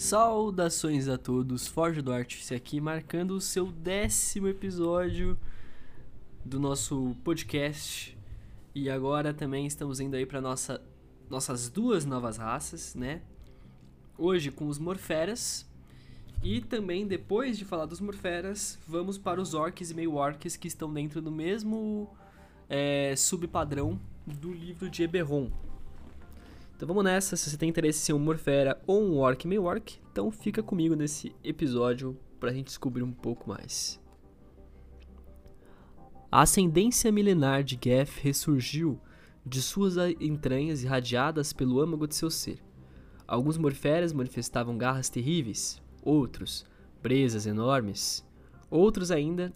Saudações a todos, Forge do Artífice aqui, marcando o seu décimo episódio do nosso podcast. E agora também estamos indo aí para nossa nossas duas novas raças, né? Hoje com os Morferas. E também depois de falar dos Morferas, vamos para os Orcs e meio Orcs que estão dentro do mesmo é, subpadrão do livro de Eberron, então vamos nessa, se você tem interesse em ser um Morfera ou um Orc meio Orc, então fica comigo nesse episódio pra gente descobrir um pouco mais. A ascendência milenar de Geth ressurgiu de suas entranhas irradiadas pelo âmago de seu ser. Alguns morferas manifestavam garras terríveis, outros, presas enormes, outros ainda,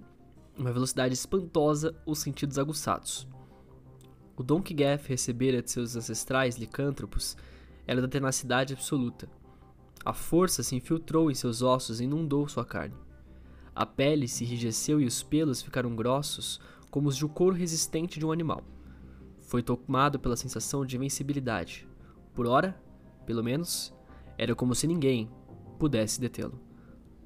uma velocidade espantosa ou sentidos aguçados. O dom que Geth recebera de seus ancestrais licântropos era da tenacidade absoluta. A força se infiltrou em seus ossos e inundou sua carne. A pele se enrijeceu e os pelos ficaram grossos como os de um couro resistente de um animal. Foi tomado pela sensação de invencibilidade. Por ora, pelo menos, era como se ninguém pudesse detê-lo.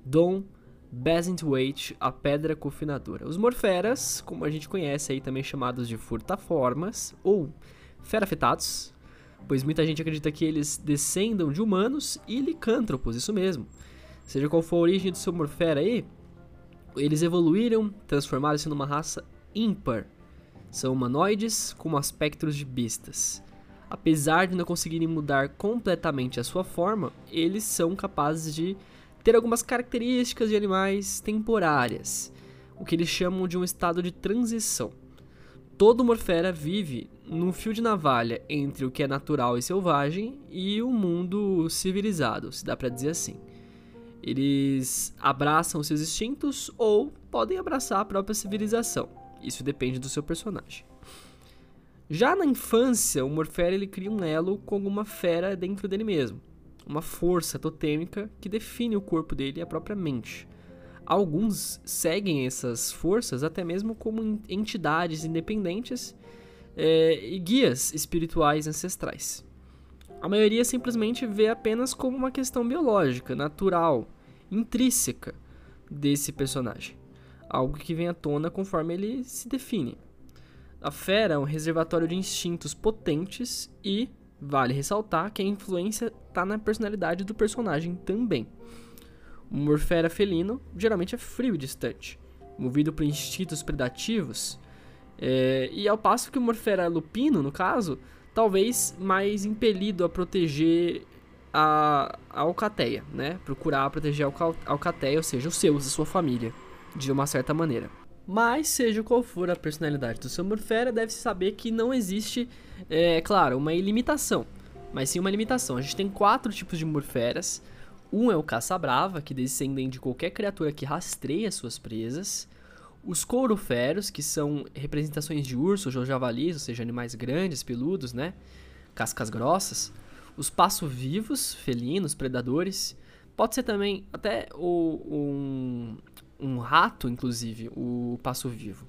Dom Basintwaite, a pedra confinadora. Os morferas, como a gente conhece aí também chamados de furtaformas ou ferafetados, pois muita gente acredita que eles descendam de humanos e licântropos, isso mesmo. Seja qual for a origem do seu morfera aí, eles evoluíram, transformaram-se numa raça ímpar. São humanoides com aspectos de bestas. Apesar de não conseguirem mudar completamente a sua forma, eles são capazes de ter algumas características de animais temporárias, o que eles chamam de um estado de transição. Todo Morfera vive num fio de navalha entre o que é natural e selvagem e o mundo civilizado, se dá para dizer assim. Eles abraçam seus instintos ou podem abraçar a própria civilização. Isso depende do seu personagem. Já na infância, o Morfera ele cria um elo com alguma fera dentro dele mesmo uma força totêmica que define o corpo dele e a própria mente. Alguns seguem essas forças até mesmo como entidades independentes é, e guias espirituais ancestrais. A maioria simplesmente vê apenas como uma questão biológica, natural, intrínseca desse personagem, algo que vem à tona conforme ele se define. A fera é um reservatório de instintos potentes e Vale ressaltar que a influência está na personalidade do personagem também. O Morfera felino geralmente é frio e distante, movido por instintos predativos, é, e ao passo que o Morfera lupino, no caso, talvez mais impelido a proteger a, a alcateia, né? Procurar proteger a alcateia, ou seja, os seus, a sua família, de uma certa maneira. Mas, seja qual for a personalidade do seu Morfera, deve-se saber que não existe, é claro, uma ilimitação, mas sim uma limitação. A gente tem quatro tipos de Morferas. Um é o Caça-Brava, que descendem de qualquer criatura que rastreia suas presas. Os Couroferos, que são representações de ursos ou javalis, ou seja, animais grandes, peludos, né? Cascas grossas. Os Passo-Vivos, felinos, predadores. Pode ser também até o, um, um rato, inclusive, o passo vivo.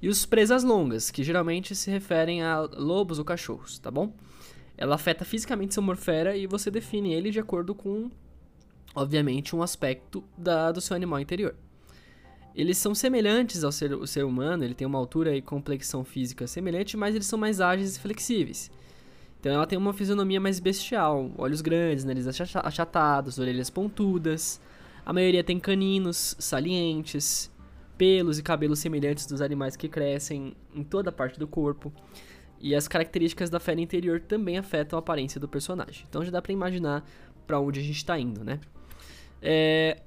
E os presas longas, que geralmente se referem a lobos ou cachorros, tá bom? Ela afeta fisicamente seu morfera e você define ele de acordo com, obviamente, um aspecto da, do seu animal interior. Eles são semelhantes ao ser, ao ser humano, ele tem uma altura e complexão física semelhante, mas eles são mais ágeis e flexíveis. Então ela tem uma fisionomia mais bestial, olhos grandes, nariz achatados, orelhas pontudas, a maioria tem caninos salientes, pelos e cabelos semelhantes dos animais que crescem em toda a parte do corpo. E as características da fera interior também afetam a aparência do personagem. Então já dá para imaginar para onde a gente está indo, né? É...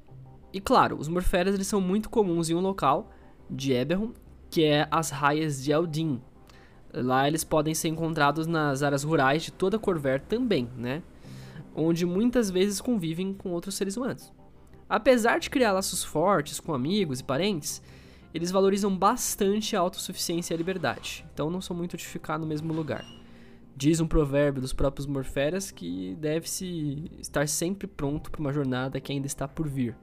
E claro, os morferas eles são muito comuns em um local de Eberron, que é as raias de Eldin. Lá eles podem ser encontrados nas áreas rurais de toda Corver também, né? Onde muitas vezes convivem com outros seres humanos. Apesar de criar laços fortes com amigos e parentes, eles valorizam bastante a autossuficiência e a liberdade, então não são muito de ficar no mesmo lugar. Diz um provérbio dos próprios Morferas que deve-se estar sempre pronto para uma jornada que ainda está por vir.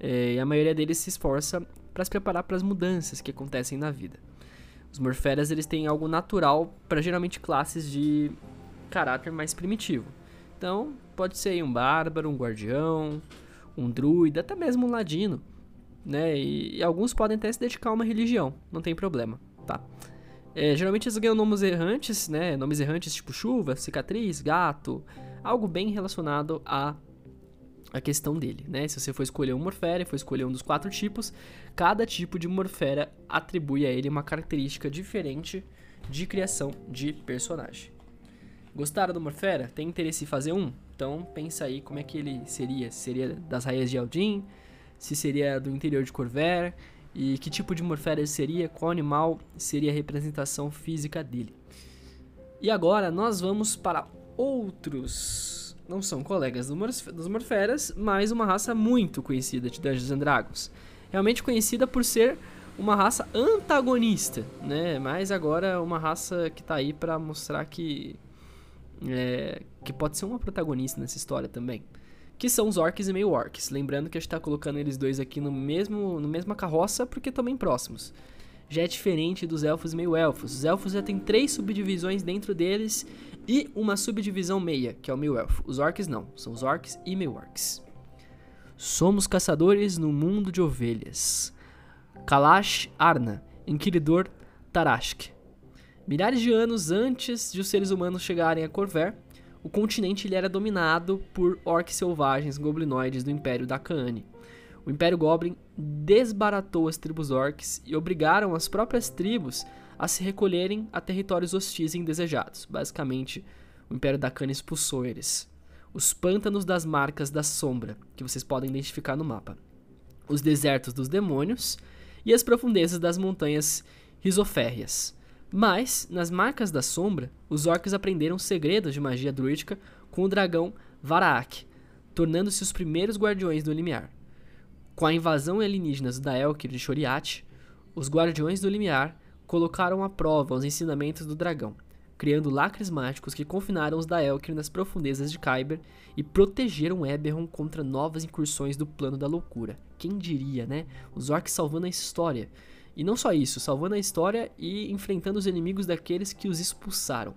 É, e a maioria deles se esforça para se preparar para as mudanças que acontecem na vida. Os Morferas eles têm algo natural para geralmente classes de caráter mais primitivo. Então, pode ser um bárbaro, um guardião, um druida, até mesmo um ladino, né? E, e alguns podem até se dedicar a uma religião, não tem problema, tá? É, geralmente eles ganham nomes errantes, né? Nomes errantes tipo chuva, cicatriz, gato, algo bem relacionado a a questão dele, né? Se você for escolher um Morfera, for escolher um dos quatro tipos, cada tipo de Morfera atribui a ele uma característica diferente de criação de personagem. Gostaram do Morfera? Tem interesse em fazer um? Então pensa aí como é que ele seria. Seria das raízes de Aldin? Se seria do interior de Corver? E que tipo de Morfera ele seria? Qual animal seria a representação física dele? E agora nós vamos para outros. Não são colegas do Morf dos Morferas, mas uma raça muito conhecida de Dungeons and Dragons. Realmente conhecida por ser uma raça antagonista, né? Mas agora uma raça que tá aí para mostrar que é, que pode ser uma protagonista nessa história também. Que são os orcs e meio orcs. Lembrando que a gente tá colocando eles dois aqui no mesmo no mesma carroça porque bem próximos. Já é diferente dos elfos e meio elfos. Os elfos já tem três subdivisões dentro deles e uma subdivisão meia, que é o meio elfo. Os orcs não, são os orcs e meio orcs. Somos caçadores no mundo de ovelhas. Kalash Arna, Inquiridor Tarashk. Milhares de anos antes de os seres humanos chegarem a Corver, o continente ele era dominado por orcs selvagens goblinoides do Império da Kaane. O Império Goblin desbaratou as tribos orcs e obrigaram as próprias tribos a se recolherem a territórios hostis e indesejados. Basicamente, o Império da Kaane expulsou eles. Os pântanos das marcas da sombra, que vocês podem identificar no mapa. Os desertos dos demônios e as profundezas das montanhas risoférreas. Mas, nas marcas da sombra, os orcs aprenderam segredos de magia druídica com o dragão Varaak, tornando-se os primeiros guardiões do limiar. Com a invasão alienígena da Elkir de Shoriat, os guardiões do limiar colocaram à prova os ensinamentos do dragão, criando lacres mágicos que confinaram os Daelkir nas profundezas de Kyber e protegeram Eberron contra novas incursões do plano da loucura. Quem diria, né? Os orcs salvando a história. E não só isso, salvando a história e enfrentando os inimigos daqueles que os expulsaram.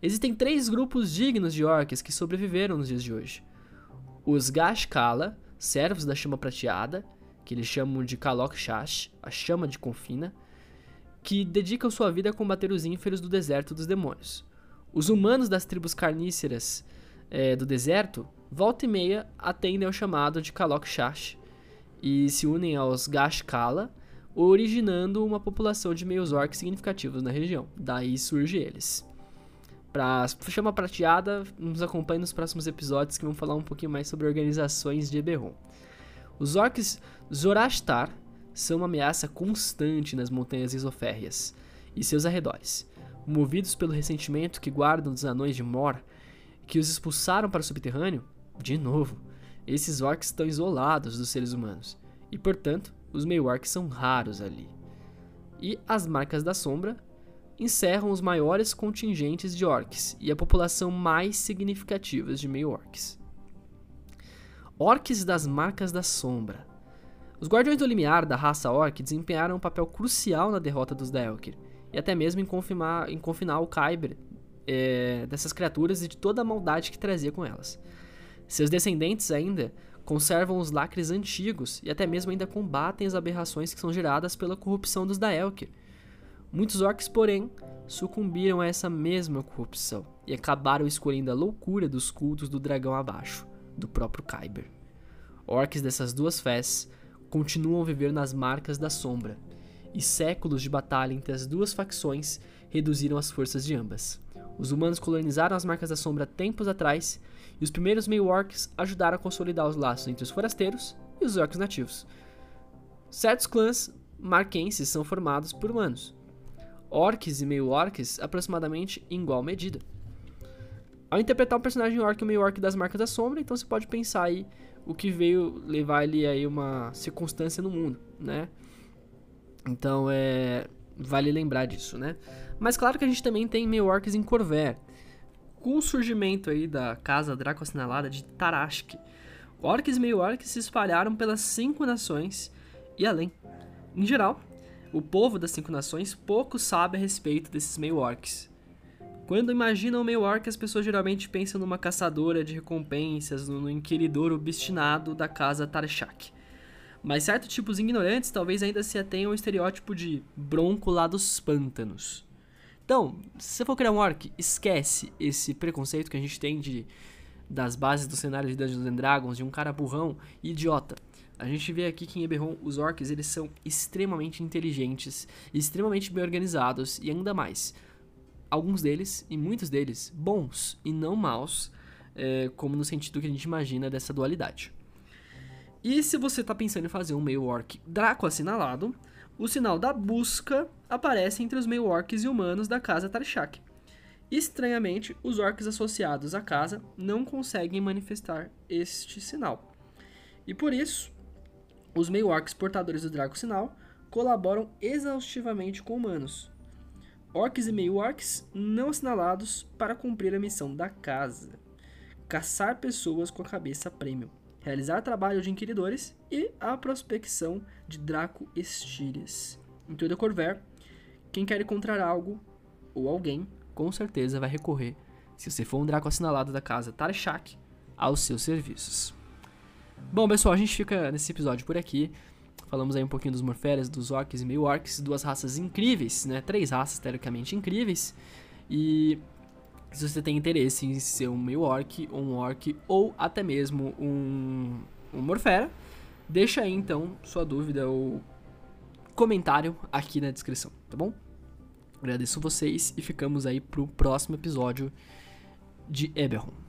Existem três grupos dignos de orcs que sobreviveram nos dias de hoje. Os Gashkala, servos da chama prateada, que eles chamam de Kalok Shash, a chama de confina, que dedicam sua vida a combater os ínferos do deserto dos demônios. Os humanos das tribos carníceras é, do deserto, volta e meia, atendem ao chamado de Kalok Shash e se unem aos Gashkala, originando uma população de meios orcs significativos na região. Daí surge eles. Para chama prateada, nos acompanhe nos próximos episódios que vão falar um pouquinho mais sobre organizações de Eberron. Os orcs Zorashtar são uma ameaça constante nas montanhas isoférreas e seus arredores. Movidos pelo ressentimento que guardam dos anões de Mor, que os expulsaram para o subterrâneo, de novo, esses orcs estão isolados dos seres humanos e, portanto, os meio-orcs são raros ali. E as Marcas da Sombra encerram os maiores contingentes de orcs e a população mais significativa de meio-orcs. Orcs das Marcas da Sombra. Os Guardiões do Limiar da raça Orc desempenharam um papel crucial na derrota dos Daelkir, e até mesmo em, confirmar, em confinar o Kyber é, dessas criaturas e de toda a maldade que trazia com elas. Seus descendentes ainda conservam os lacres antigos e até mesmo ainda combatem as aberrações que são geradas pela corrupção dos Daelkir. Muitos orcs, porém, sucumbiram a essa mesma corrupção e acabaram escolhendo a loucura dos cultos do dragão abaixo, do próprio Kyber. Orcs dessas duas fés continuam a viver nas marcas da sombra, e séculos de batalha entre as duas facções reduziram as forças de ambas. Os humanos colonizaram as marcas da sombra tempos atrás e os primeiros meio-orcs ajudaram a consolidar os laços entre os forasteiros e os orcs nativos. Certos clãs marquenses são formados por humanos, orcs e meio-orcs aproximadamente em igual medida. Ao interpretar um personagem orc ou meio-orc das marcas da sombra, então você pode pensar aí o que veio levar ele aí uma circunstância no mundo, né? Então é vale lembrar disso, né? Mas claro que a gente também tem meio-orcs em Corver, com o surgimento aí da casa Draco Assinalada de Tarashk, orcs e meio-orcs se espalharam pelas cinco nações e além. Em geral, o povo das cinco nações pouco sabe a respeito desses meio-orcs. Quando imaginam o meio orc, as pessoas geralmente pensam numa caçadora de recompensas, no inquiridor obstinado da casa Tarshak. Mas certos tipos ignorantes talvez ainda se atenham ao estereótipo de bronco lá dos pântanos. Então, se você for criar um orc, esquece esse preconceito que a gente tem de das bases do cenário de Dungeons and Dragons, de um cara burrão e idiota. A gente vê aqui que em Eberron os orcs eles são extremamente inteligentes, extremamente bem organizados e ainda mais. Alguns deles, e muitos deles, bons e não maus, é, como no sentido que a gente imagina dessa dualidade. E se você está pensando em fazer um meio orc Draco assinalado, o sinal da busca aparece entre os meio orcs e humanos da casa Tarshak. Estranhamente, os orcs associados à casa não conseguem manifestar este sinal. E por isso, os meio orcs portadores do Draco Sinal colaboram exaustivamente com humanos. Orcs e meio orcs não assinalados para cumprir a missão da casa: caçar pessoas com a cabeça prêmio, realizar trabalho de inquiridores e a prospecção de Draco Estírias. Em toda Corver, quem quer encontrar algo ou alguém com certeza vai recorrer, se você for um Draco assinalado da casa Tarshak, aos seus serviços. Bom, pessoal, a gente fica nesse episódio por aqui. Falamos aí um pouquinho dos Morferes, dos Orcs e Meio-Orcs, duas raças incríveis, né? Três raças teoricamente incríveis. E se você tem interesse em ser um Meio-Orc, um Orc ou até mesmo um, um Morfera, deixa aí então sua dúvida ou comentário aqui na descrição, tá bom? Agradeço vocês e ficamos aí pro próximo episódio de Eberron.